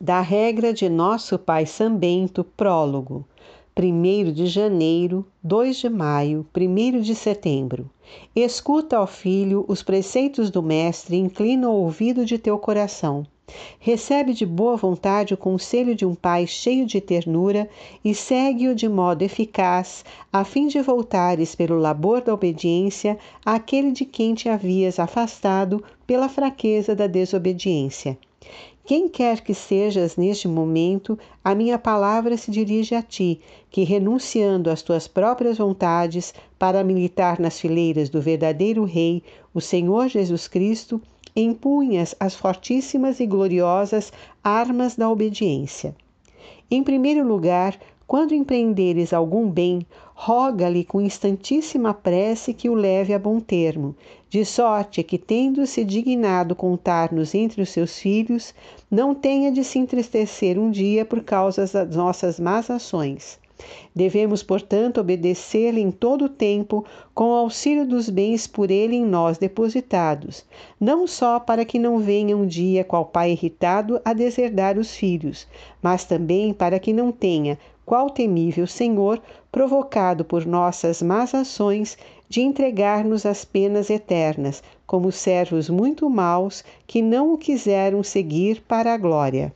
Da regra de nosso Pai Sambento, prólogo. 1 de janeiro, 2 de maio, 1 de setembro. Escuta, ó filho, os preceitos do Mestre, inclina o ouvido de teu coração. Recebe de boa vontade o conselho de um pai cheio de ternura e segue-o de modo eficaz, a fim de voltares pelo labor da obediência àquele de quem te havias afastado pela fraqueza da desobediência. Quem quer que sejas neste momento, a minha palavra se dirige a ti, que renunciando às tuas próprias vontades para militar nas fileiras do verdadeiro Rei, o Senhor Jesus Cristo, empunhas as fortíssimas e gloriosas armas da obediência. Em primeiro lugar, quando empreenderes algum bem, roga-lhe com instantíssima prece que o leve a bom termo, de sorte que, tendo-se dignado contar-nos entre os seus filhos, não tenha de se entristecer um dia por causa das nossas más ações. Devemos, portanto, obedecer-lhe em todo o tempo, com o auxílio dos bens por ele em nós depositados, não só para que não venha um dia qual pai irritado a deserdar os filhos, mas também para que não tenha, qual temível Senhor, provocado por nossas más ações, de entregar-nos às penas eternas, como servos muito maus que não o quiseram seguir para a glória.